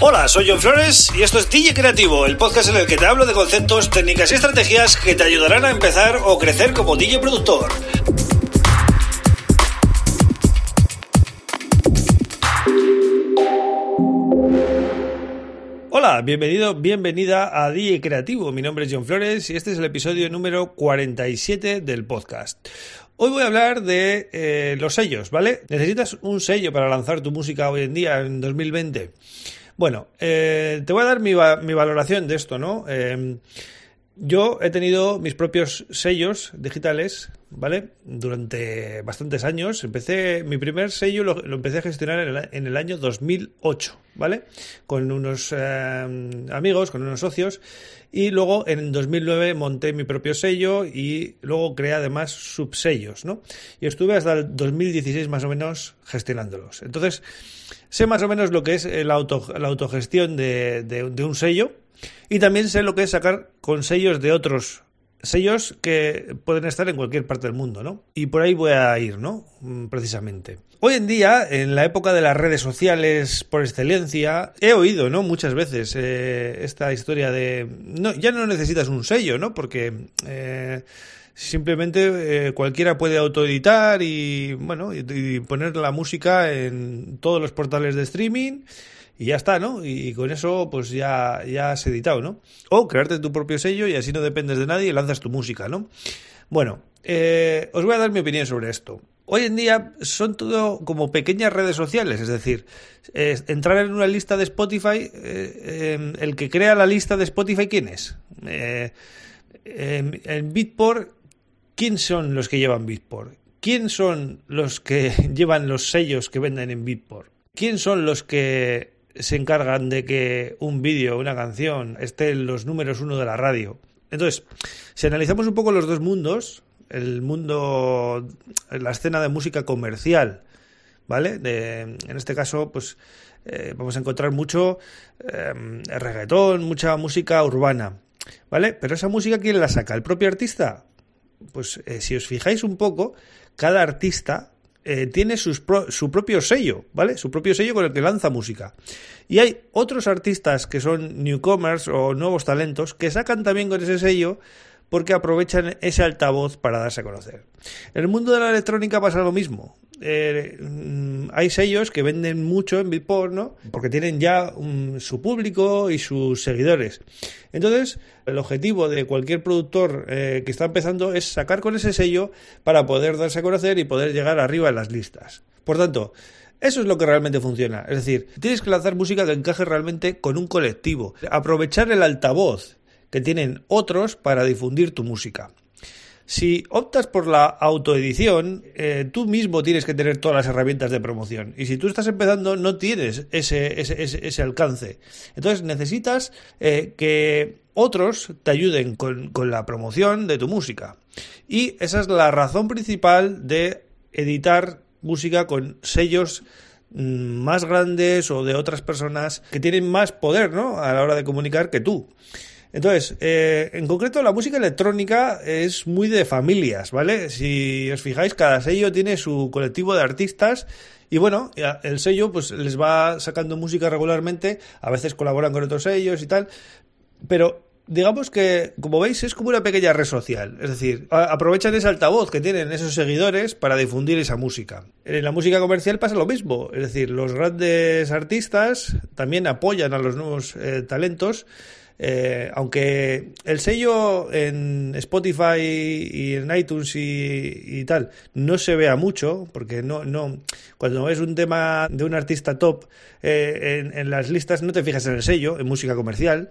Hola, soy John Flores y esto es DJ Creativo, el podcast en el que te hablo de conceptos, técnicas y estrategias que te ayudarán a empezar o crecer como DJ productor. Hola, bienvenido, bienvenida a DJ Creativo. Mi nombre es John Flores y este es el episodio número 47 del podcast. Hoy voy a hablar de eh, los sellos, ¿vale? ¿Necesitas un sello para lanzar tu música hoy en día, en 2020? Bueno, eh, te voy a dar mi, valoración de esto, ¿no? Eh, yo he tenido mis propios sellos digitales, ¿vale? Durante bastantes años. Empecé, mi primer sello lo, empecé a gestionar en el, año 2008, ¿vale? Con unos eh, amigos, con unos socios. Y luego en 2009 monté mi propio sello y luego creé además subsellos, ¿no? Y estuve hasta el 2016 más o menos gestionándolos. Entonces, sé más o menos lo que es auto, la autogestión de un sello y también sé lo que es sacar con sellos de otros sellos que pueden estar en cualquier parte del mundo, ¿no? Y por ahí voy a ir, ¿no? Mm, precisamente. Hoy en día, en la época de las redes sociales por excelencia, he oído, ¿no? Muchas veces eh, esta historia de... No, ya no necesitas un sello, ¿no? Porque... Eh, simplemente eh, cualquiera puede autoeditar y bueno y poner la música en todos los portales de streaming y ya está, ¿no? Y, con eso pues ya, ya has editado, ¿no? O crearte tu propio sello y así no dependes de nadie y lanzas tu música, ¿no? Bueno, eh, os voy a dar mi opinión sobre esto. Hoy en día son todo como pequeñas redes sociales, es decir, entrar en una lista de Spotify, eh, em, el que crea la lista de Spotify, ¿quién es? Eh, en Bitport, ¿quién son los que llevan Bitport? ¿Quién son los que llevan los sellos que venden en Bitport? ¿Quién son los que se encargan de que un vídeo, una canción, esté en los números uno de la radio. Entonces, si analizamos un poco los dos mundos, el mundo, la escena de música comercial, ¿vale? en este caso, pues eh, vamos a encontrar mucho eh, reggaetón, mucha música urbana, ¿vale? Pero esa música, ¿quién la saca? ¿El propio artista? Pues eh, si os fijáis un poco, cada artista eh, tiene su propio sello, ¿vale? Su propio sello con el que lanza música. Y hay otros artistas que son newcomers o nuevos talentos que sacan también con ese sello porque aprovechan ese altavoz para darse a conocer. En el mundo de la electrónica pasa lo mismo. Eh, mm, hay sellos que venden mucho en Beatport, ¿no? Porque tienen ya su público y sus seguidores. Entonces, el objetivo de cualquier productor eh, que está empezando es sacar con ese sello para poder darse a conocer y poder llegar arriba en las listas. Por tanto, eso es lo que realmente funciona. Es decir, tienes que lanzar música que encaje realmente con un colectivo. Aprovechar el altavoz que tienen otros para difundir tu música. Si optas por la autoedición, eh, tú mismo tienes que tener todas las herramientas de promoción. Y si tú estás empezando, no tienes ese, ese, alcance. Entonces necesitas eh, que otros te ayuden con, con la promoción de tu música. Y esa es la razón principal de editar música con sellos mm, más grandes o de otras personas que tienen más poder ¿no? a la hora de comunicar que tú. Entonces, eh, en concreto, la música electrónica es muy de familias, ¿vale? Si os fijáis, cada sello tiene su colectivo de artistas y bueno, el sello pues les va sacando música regularmente, a veces colaboran con otros sellos y tal, pero digamos que, como veis, es como una pequeña red social. Es decir, aprovechan ese altavoz que tienen esos seguidores para difundir esa música. En la música comercial pasa lo mismo. Es decir, los grandes artistas también apoyan a los nuevos eh, talentos eh, aunque el sello en Spotify y en iTunes y, tal no se vea mucho, porque no, no, cuando ves un tema de un artista top eh, en, las listas no te fijas en el sello, en música comercial,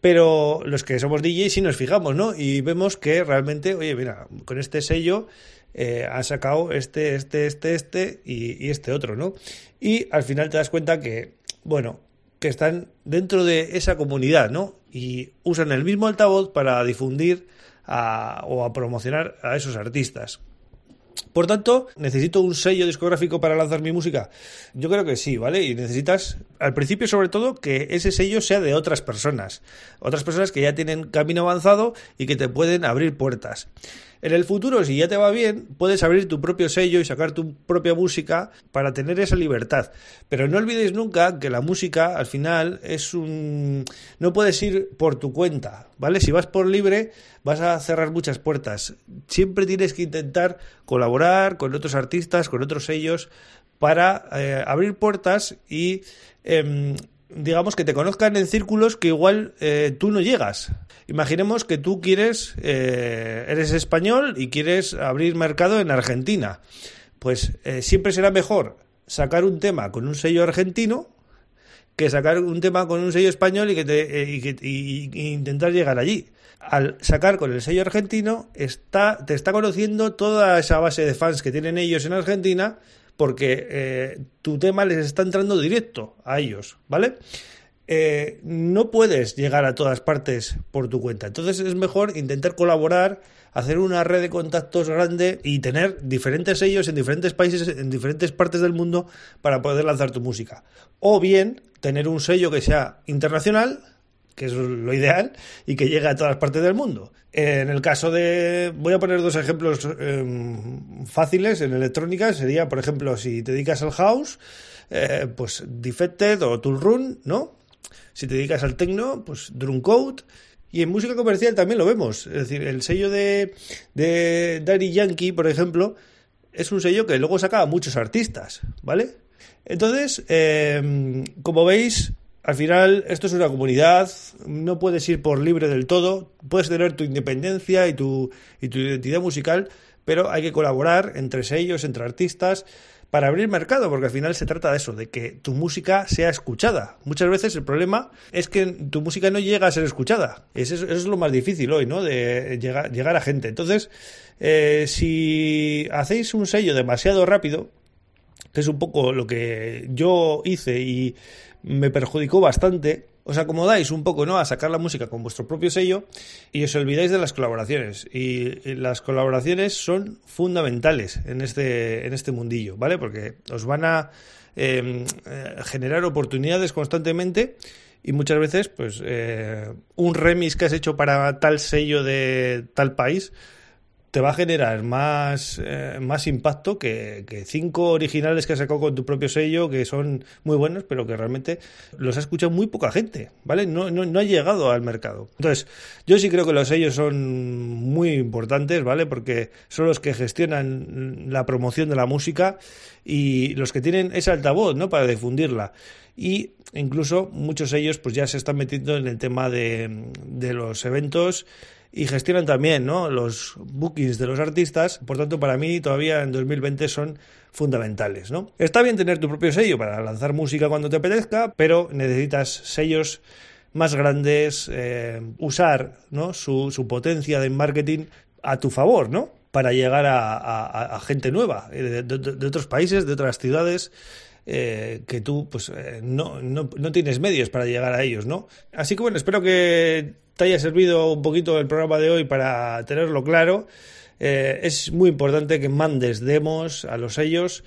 pero los que somos DJs sí nos fijamos, ¿no? Y vemos que realmente, oye, mira, con este sello eh, ha sacado este, este, este, este y, y este otro, ¿no? Y al final te das cuenta que, bueno, que están dentro de esa comunidad, ¿no? Y usan el mismo altavoz para difundir o a promocionar a esos artistas. Por tanto, ¿necesito un sello discográfico para lanzar mi música? Yo creo que sí, ¿vale? Y necesitas, al principio sobre todo, que ese sello sea de otras personas. Otras personas que ya tienen camino avanzado y que te pueden abrir puertas. En el futuro, si ya te va bien, puedes abrir tu propio sello y sacar tu propia música para tener esa libertad. Pero no olvidéis nunca que la música, al final, es un... no puedes ir por tu cuenta, ¿vale? Si vas por libre, vas a cerrar muchas puertas. Siempre tienes que intentar colaborar con otros artistas, con otros sellos, para eh, abrir puertas y... Em, digamos que te conozcan en círculos que igual eh, tú no llegas. Imaginemos que tú quieres, eh, eres español y quieres abrir mercado en Argentina. Pues eh, siempre será mejor sacar un tema con un sello argentino que sacar un tema con un sello español y, que te, intentar llegar allí. Al sacar con el sello argentino, está, te está conociendo toda esa base de fans que tienen ellos en Argentina porque eh, tu tema les está entrando directo a ellos, ¿vale? Eh, no puedes llegar a todas partes por tu cuenta. Entonces es mejor intentar colaborar, hacer una red de contactos grande y tener diferentes sellos en diferentes países, en diferentes partes del mundo para poder lanzar tu música. O bien tener un sello que sea internacional que es lo ideal, y que llegue a todas partes del mundo. En el caso de. Voy a poner dos ejemplos em, fáciles en electrónica. Sería, por ejemplo, si te dedicas al house, eh, pues Defected o Tool Run, ¿no? Si te dedicas al techno, pues Drumcode. Y en música comercial también lo vemos. Es decir, el sello de, de Daddy Yankee, por ejemplo, es un sello que luego saca a muchos artistas, ¿vale? Entonces, em, como veis, al final, esto es una comunidad, no puedes ir por libre del todo, puedes tener tu independencia y tu, y tu identidad musical, pero hay que colaborar entre ellos, entre artistas, para abrir mercado, porque al final se trata de eso, de que tu música sea escuchada. Muchas veces el problema es que tu música no llega a ser escuchada. Eso es, lo más difícil hoy, ¿no? De llegar, llegar a gente. Entonces, eh, si hacéis un sello demasiado rápido, que es un poco lo que yo hice y me perjudicó bastante. Os acomodáis un poco, ¿no? A sacar la música con vuestro propio sello y os olvidáis de las colaboraciones. Y las colaboraciones son fundamentales en este, en este mundillo, ¿vale? Porque os van a em, eh, generar oportunidades constantemente y muchas veces, pues, eh, un remix que has hecho para tal sello de tal país te va a generar más, eh, más impacto que, cinco originales que has sacado con tu propio sello, que son muy buenos, pero que realmente los ha escuchado muy poca gente, ¿vale? No, no, no ha llegado al mercado. Entonces, yo sí creo que los sellos son muy importantes, ¿vale? Porque son los que gestionan la promoción de la música y los que tienen ese altavoz, ¿no? Para difundirla y incluso muchos de ellos pues ya se están metiendo en el tema de, de los eventos y gestionan también ¿no? los bookings de los artistas. Por tanto, para mí todavía en 2020 son fundamentales. ¿no? Está bien tener tu propio sello para lanzar música cuando te apetezca, pero necesitas sellos más grandes, eh, usar ¿no? su, su potencia de marketing a tu favor, ¿no? Para llegar a, gente nueva, eh, de, otros países, de otras ciudades. Eh, que tú pues no, no, no, tienes medios para llegar a ellos, ¿no? Así que bueno, espero que te haya servido un poquito el programa de hoy para tenerlo claro. Eh, es muy importante que mandes demos a los sellos.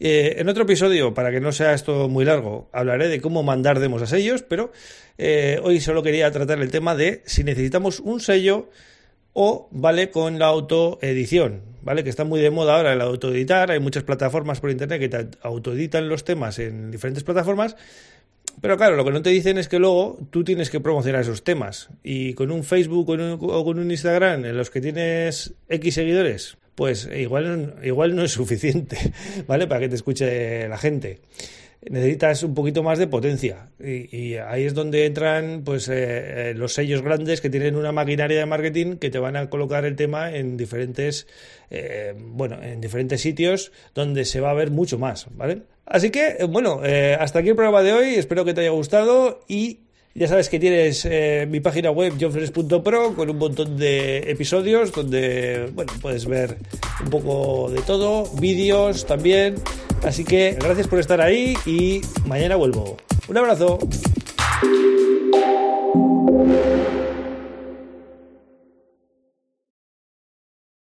Eh, en otro episodio, para que no sea esto muy largo, hablaré de cómo mandar demos a sellos, pero eh, hoy solo quería tratar el tema de si necesitamos un sello o vale con la autoedición, ¿vale? Que está muy de moda ahora el autoeditar, hay muchas plataformas por internet que te autoeditan los temas en diferentes plataformas pero claro, lo que no te dicen es que luego tú tienes que promocionar esos temas. Y con un Facebook o con un Instagram en los que tienes X seguidores, pues igual, igual no es suficiente, ¿vale? Para que te escuche la gente. Necesitas un poquito más de potencia. Y, ahí es donde entran pues eh, eh, los sellos grandes que tienen una maquinaria de marketing que te van a colocar el tema en diferentes, eh, bueno, en diferentes sitios donde se va a ver mucho más, ¿vale? Así que, eh, bueno, hasta aquí el programa de hoy. Espero que te haya gustado y ya sabes que tienes eh, mi página web johnfres.pro con un montón de episodios donde, bueno, puedes ver un poco de todo, vídeos también. Así que gracias por estar ahí y mañana vuelvo. Un abrazo.